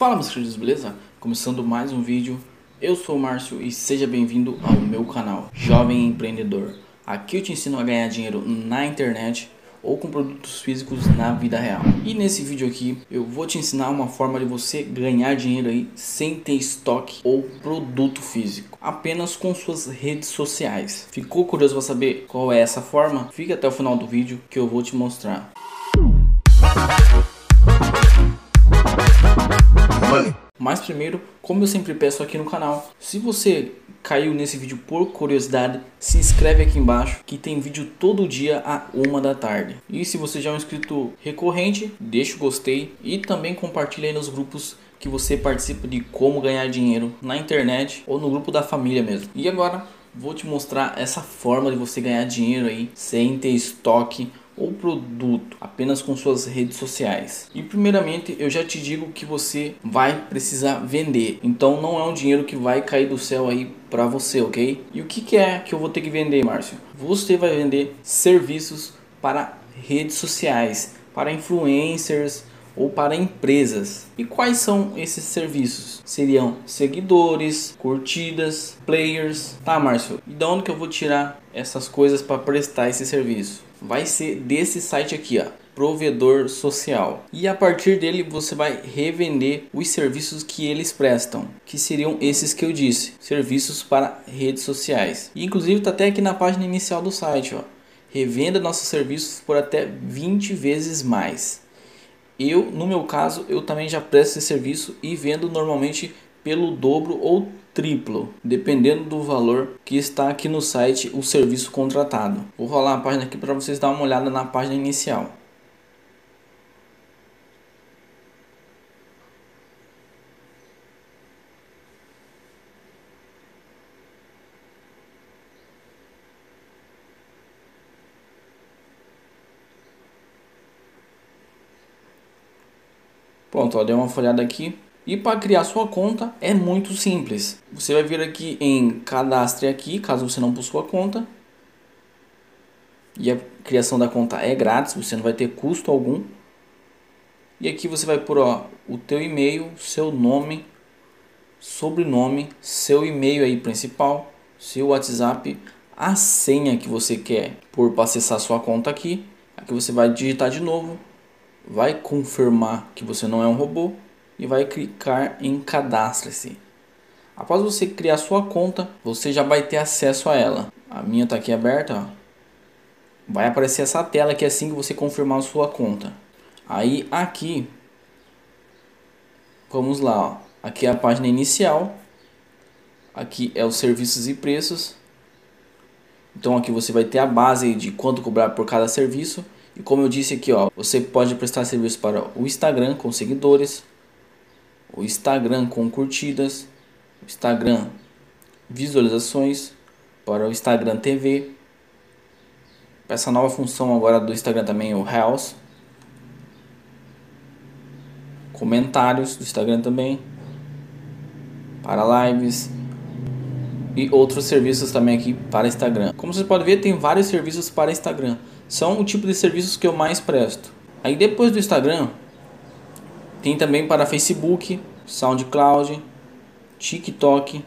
Fala meus queridos, beleza? Começando mais um vídeo, eu sou o Márcio e seja bem-vindo ao meu canal Jovem Empreendedor. Aqui eu te ensino a ganhar dinheiro na internet ou com produtos físicos na vida real. E nesse vídeo aqui eu vou te ensinar uma forma de você ganhar dinheiro aí sem ter estoque ou produto físico, apenas com suas redes sociais. Ficou curioso para saber qual é essa forma? Fica até o final do vídeo que eu vou te mostrar. Mas primeiro, como eu sempre peço aqui no canal, se você caiu nesse vídeo por curiosidade, se inscreve aqui embaixo que tem vídeo todo dia a uma da tarde. E se você já é um inscrito recorrente, deixa o gostei e também compartilha aí nos grupos que você participa de como ganhar dinheiro na internet ou no grupo da família mesmo. E agora vou te mostrar essa forma de você ganhar dinheiro aí sem ter estoque ou produto apenas com suas redes sociais. E primeiramente eu já te digo que você vai precisar vender. Então não é um dinheiro que vai cair do céu aí para você, ok? E o que, que é que eu vou ter que vender, Márcio? Você vai vender serviços para redes sociais, para influencers ou para empresas. E quais são esses serviços? Seriam seguidores, curtidas, players. Tá, Márcio? E de onde que eu vou tirar essas coisas para prestar esse serviço? Vai ser desse site aqui, ó, provedor social. E a partir dele você vai revender os serviços que eles prestam, que seriam esses que eu disse, serviços para redes sociais. E inclusive tá até aqui na página inicial do site, ó. Revenda nossos serviços por até 20 vezes mais. Eu, no meu caso, eu também já presto esse serviço e vendo normalmente pelo dobro ou triplo, dependendo do valor que está aqui no site o serviço contratado. Vou rolar a página aqui para vocês dar uma olhada na página inicial. Pronto, ó, dei uma folhada aqui. E para criar sua conta é muito simples. Você vai vir aqui em cadastre aqui, caso você não possua conta. E a criação da conta é grátis, você não vai ter custo algum. E aqui você vai pôr ó, o teu e-mail, seu nome, sobrenome, seu e-mail aí principal, seu WhatsApp, a senha que você quer por para acessar sua conta aqui. Aqui você vai digitar de novo, vai confirmar que você não é um robô e vai clicar em cadastre-se. Após você criar sua conta, você já vai ter acesso a ela. A minha está aqui aberta, ó. vai aparecer essa tela é assim que você confirmar sua conta. Aí aqui, vamos lá, ó. aqui é a página inicial, aqui é os serviços e preços. Então aqui você vai ter a base de quanto cobrar por cada serviço. E como eu disse aqui, ó, você pode prestar serviço para o Instagram com seguidores, o Instagram com curtidas, o Instagram visualizações, para o Instagram TV. Essa nova função agora do Instagram também, o Reels. Comentários do Instagram também. Para lives. E outros serviços também aqui para Instagram. Como você pode ver, tem vários serviços para Instagram. São o tipo de serviços que eu mais presto. Aí depois do Instagram, tem também para Facebook, SoundCloud, TikTok,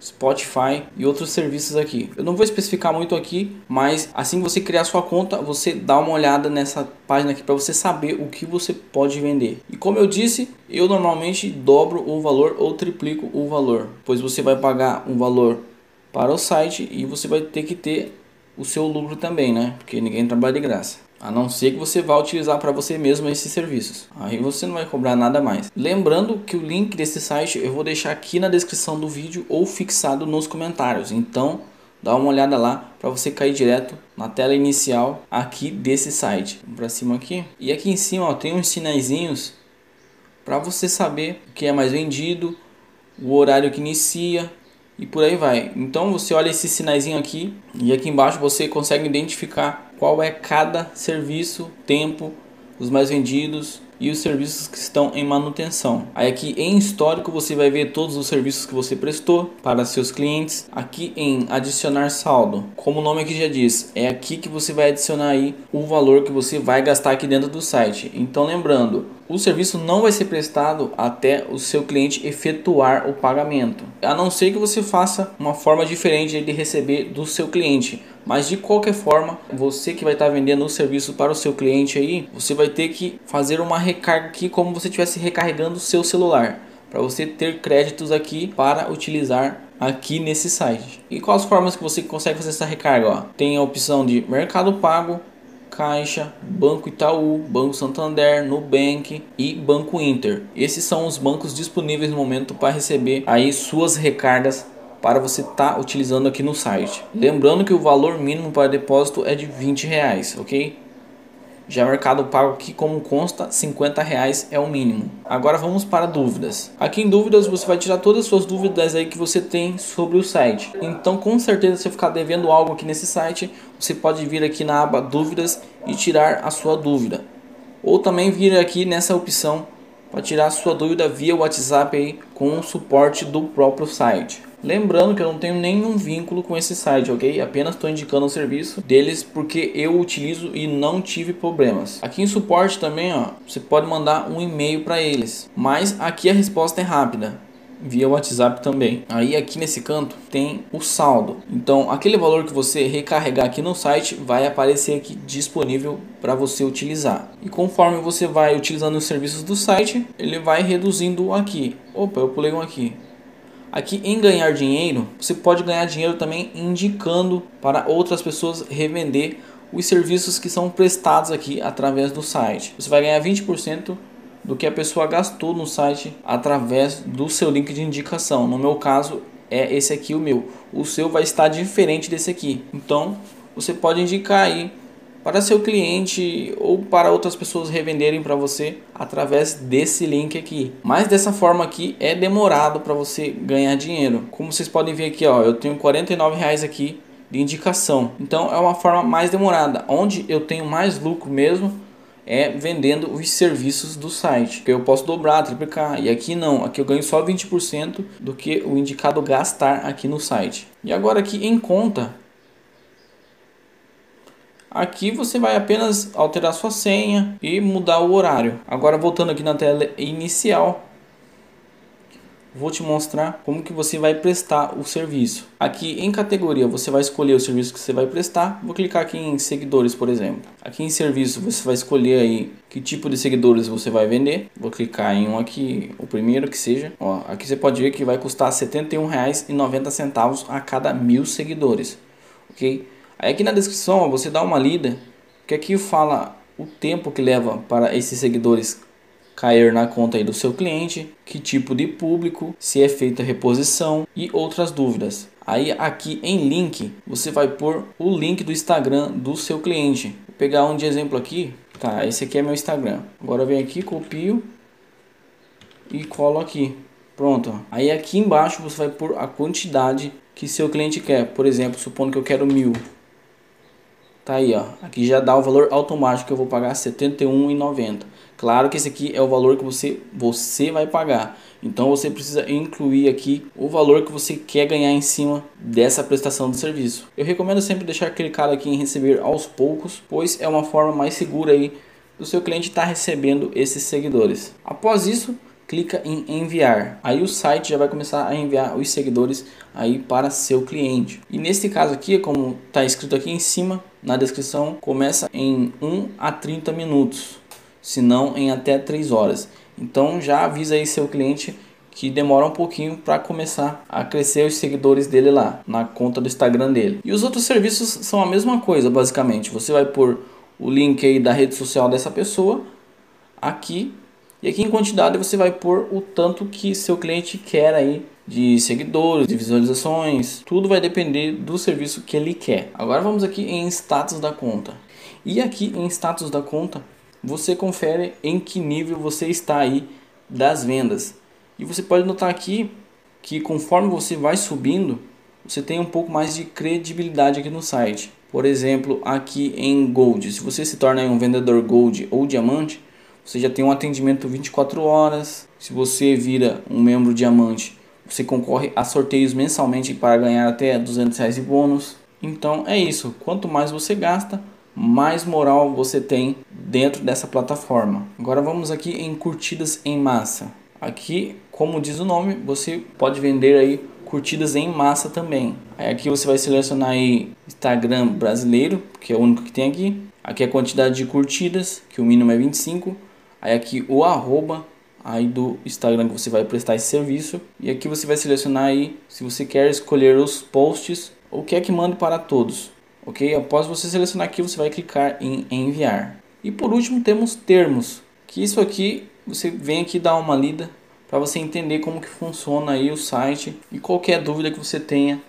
Spotify e outros serviços aqui. Eu não vou especificar muito aqui, mas assim que você criar sua conta, você dá uma olhada nessa página aqui para você saber o que você pode vender. E como eu disse, eu normalmente dobro o valor ou triplico o valor, pois você vai pagar um valor para o site e você vai ter que ter o seu lucro também, né? Porque ninguém trabalha de graça. A não ser que você vá utilizar para você mesmo esses serviços. Aí você não vai cobrar nada mais. Lembrando que o link desse site eu vou deixar aqui na descrição do vídeo ou fixado nos comentários. Então, dá uma olhada lá para você cair direto na tela inicial aqui desse site. Para cima aqui. E aqui em cima ó, tem uns sinaizinhos para você saber o que é mais vendido, o horário que inicia, e por aí vai. Então você olha esse sinaizinho aqui e aqui embaixo você consegue identificar qual é cada serviço, tempo, os mais vendidos e os serviços que estão em manutenção. Aí aqui em histórico você vai ver todos os serviços que você prestou para seus clientes. Aqui em adicionar saldo, como o nome aqui já diz, é aqui que você vai adicionar aí o valor que você vai gastar aqui dentro do site. Então lembrando, o serviço não vai ser prestado até o seu cliente efetuar o pagamento. A não ser que você faça uma forma diferente de receber do seu cliente. Mas de qualquer forma, você que vai estar vendendo o serviço para o seu cliente aí, você vai ter que fazer uma recarga aqui como você estivesse recarregando o seu celular para você ter créditos aqui para utilizar aqui nesse site. E quais formas que você consegue fazer essa recarga? Ó? Tem a opção de Mercado Pago, Caixa, Banco Itaú, Banco Santander, Nubank e Banco Inter. Esses são os bancos disponíveis no momento para receber aí suas recargas para você estar tá utilizando aqui no site. Lembrando que o valor mínimo para depósito é de 20 reais, ok? Já Mercado Pago aqui, como consta, 50 reais é o mínimo. Agora vamos para dúvidas. Aqui em dúvidas você vai tirar todas as suas dúvidas aí que você tem sobre o site. Então com certeza se ficar devendo algo aqui nesse site, você pode vir aqui na aba dúvidas e tirar a sua dúvida. Ou também vir aqui nessa opção para tirar sua dúvida via WhatsApp aí com o suporte do próprio site. Lembrando que eu não tenho nenhum vínculo com esse site, ok? Apenas estou indicando o serviço deles porque eu utilizo e não tive problemas. Aqui em suporte também, ó, você pode mandar um e-mail para eles, mas aqui a resposta é rápida via WhatsApp também. Aí aqui nesse canto tem o saldo. Então aquele valor que você recarregar aqui no site vai aparecer aqui disponível para você utilizar. E conforme você vai utilizando os serviços do site, ele vai reduzindo aqui. Opa, eu pulei um aqui. Aqui em ganhar dinheiro, você pode ganhar dinheiro também indicando para outras pessoas revender os serviços que são prestados aqui através do site. Você vai ganhar 20% do que a pessoa gastou no site através do seu link de indicação. No meu caso, é esse aqui o meu. O seu vai estar diferente desse aqui. Então, você pode indicar aí para seu cliente ou para outras pessoas revenderem para você através desse link aqui. Mas dessa forma aqui é demorado para você ganhar dinheiro. Como vocês podem ver aqui, ó, eu tenho 49 reais aqui de indicação. Então é uma forma mais demorada. Onde eu tenho mais lucro mesmo é vendendo os serviços do site, que eu posso dobrar, triplicar. E aqui não, aqui eu ganho só 20% do que o indicado gastar aqui no site. E agora aqui em conta, Aqui você vai apenas alterar sua senha e mudar o horário. Agora voltando aqui na tela inicial, vou te mostrar como que você vai prestar o serviço. Aqui em categoria você vai escolher o serviço que você vai prestar. Vou clicar aqui em seguidores, por exemplo. Aqui em serviço você vai escolher aí que tipo de seguidores você vai vender. Vou clicar em um aqui, o primeiro que seja. Ó, aqui você pode ver que vai custar R$ 71,90 a cada mil seguidores, ok? Aí aqui na descrição ó, você dá uma lida, que aqui fala o tempo que leva para esses seguidores cair na conta aí do seu cliente, que tipo de público, se é feita reposição e outras dúvidas. Aí aqui em link, você vai pôr o link do Instagram do seu cliente. Vou pegar um de exemplo aqui. Tá, esse aqui é meu Instagram. Agora vem aqui, copio e colo aqui. Pronto. Aí aqui embaixo você vai pôr a quantidade que seu cliente quer. Por exemplo, supondo que eu quero mil. Tá aí, ó. Aqui já dá o valor automático que eu vou pagar R$ 71,90. Claro que esse aqui é o valor que você, você vai pagar. Então você precisa incluir aqui o valor que você quer ganhar em cima dessa prestação de serviço. Eu recomendo sempre deixar clicado aqui em receber aos poucos, pois é uma forma mais segura aí do seu cliente estar tá recebendo esses seguidores. Após isso, clica em enviar. Aí o site já vai começar a enviar os seguidores aí para seu cliente. E nesse caso aqui, como está escrito aqui em cima na descrição, começa em 1 a 30 minutos, se não em até 3 horas. Então já avisa aí seu cliente que demora um pouquinho para começar a crescer os seguidores dele lá na conta do Instagram dele. E os outros serviços são a mesma coisa, basicamente. Você vai pôr o link aí da rede social dessa pessoa aqui e aqui em quantidade você vai pôr o tanto que seu cliente quer aí de seguidores, de visualizações, tudo vai depender do serviço que ele quer. Agora vamos aqui em status da conta. E aqui em status da conta, você confere em que nível você está aí das vendas. E você pode notar aqui que conforme você vai subindo, você tem um pouco mais de credibilidade aqui no site. Por exemplo, aqui em Gold, se você se torna um vendedor Gold ou Diamante, você já tem um atendimento 24 horas. Se você vira um membro diamante, você concorre a sorteios mensalmente para ganhar até 200 reais de bônus. Então é isso. Quanto mais você gasta, mais moral você tem dentro dessa plataforma. Agora vamos aqui em curtidas em massa. Aqui, como diz o nome, você pode vender aí curtidas em massa também. Aí aqui você vai selecionar aí Instagram brasileiro, que é o único que tem aqui. Aqui a quantidade de curtidas, que o mínimo é 25. Aí aqui o arroba aí do Instagram que você vai prestar esse serviço. E aqui você vai selecionar aí se você quer escolher os posts ou quer que mande para todos. Ok? Após você selecionar aqui, você vai clicar em enviar. E por último temos termos, que isso aqui você vem aqui dar uma lida para você entender como que funciona aí o site e qualquer dúvida que você tenha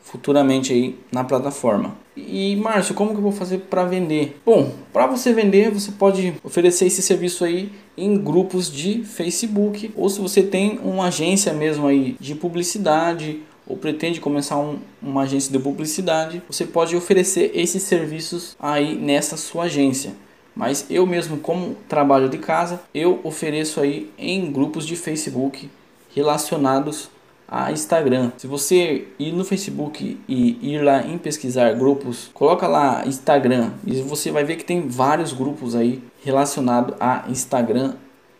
futuramente aí na plataforma. E Márcio, como que eu vou fazer para vender? Bom, para você vender, você pode oferecer esse serviço aí em grupos de Facebook, ou se você tem uma agência mesmo aí de publicidade ou pretende começar um, uma agência de publicidade, você pode oferecer esses serviços aí nessa sua agência. Mas eu mesmo, como trabalho de casa, eu ofereço aí em grupos de Facebook relacionados a Instagram. Se você ir no Facebook e ir lá em pesquisar grupos, coloca lá Instagram e você vai ver que tem vários grupos aí relacionados a Instagram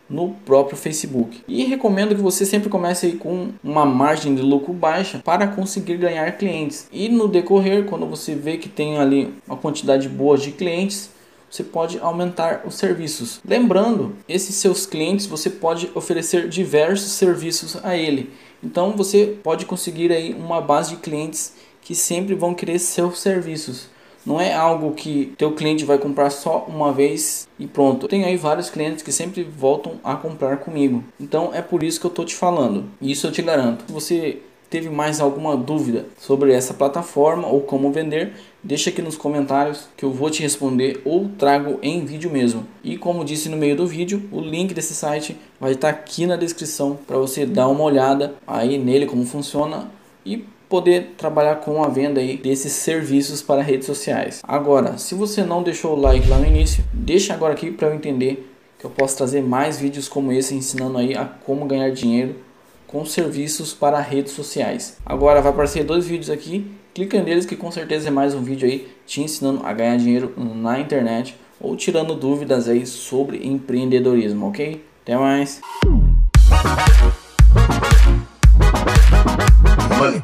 no próprio Facebook. E recomendo que você sempre comece com uma margem de lucro baixa para conseguir ganhar clientes. E no decorrer, quando você vê que tem ali uma quantidade boa de clientes, você pode aumentar os serviços. Lembrando, esses seus clientes você pode oferecer diversos serviços a ele. Então você pode conseguir aí uma base de clientes que sempre vão querer seus serviços. Não é algo que teu cliente vai comprar só uma vez e pronto. Tenho aí vários clientes que sempre voltam a comprar comigo. Então é por isso que eu tô te falando. Isso eu te garanto. Você teve mais alguma dúvida sobre essa plataforma ou como vender, deixa aqui nos comentários que eu vou te responder ou trago em vídeo mesmo. E como disse no meio do vídeo, o link desse site vai estar aqui na descrição para você dar uma olhada aí nele como funciona e poder trabalhar com a venda aí desses serviços para redes sociais. Agora, se você não deixou o like lá no início, deixa agora aqui para eu entender que eu posso trazer mais vídeos como esse ensinando aí a como ganhar dinheiro com serviços para redes sociais. Agora vai aparecer dois vídeos aqui, clica neles que com certeza é mais um vídeo aí te ensinando a ganhar dinheiro na internet ou tirando dúvidas aí sobre empreendedorismo, ok? Até mais! Money.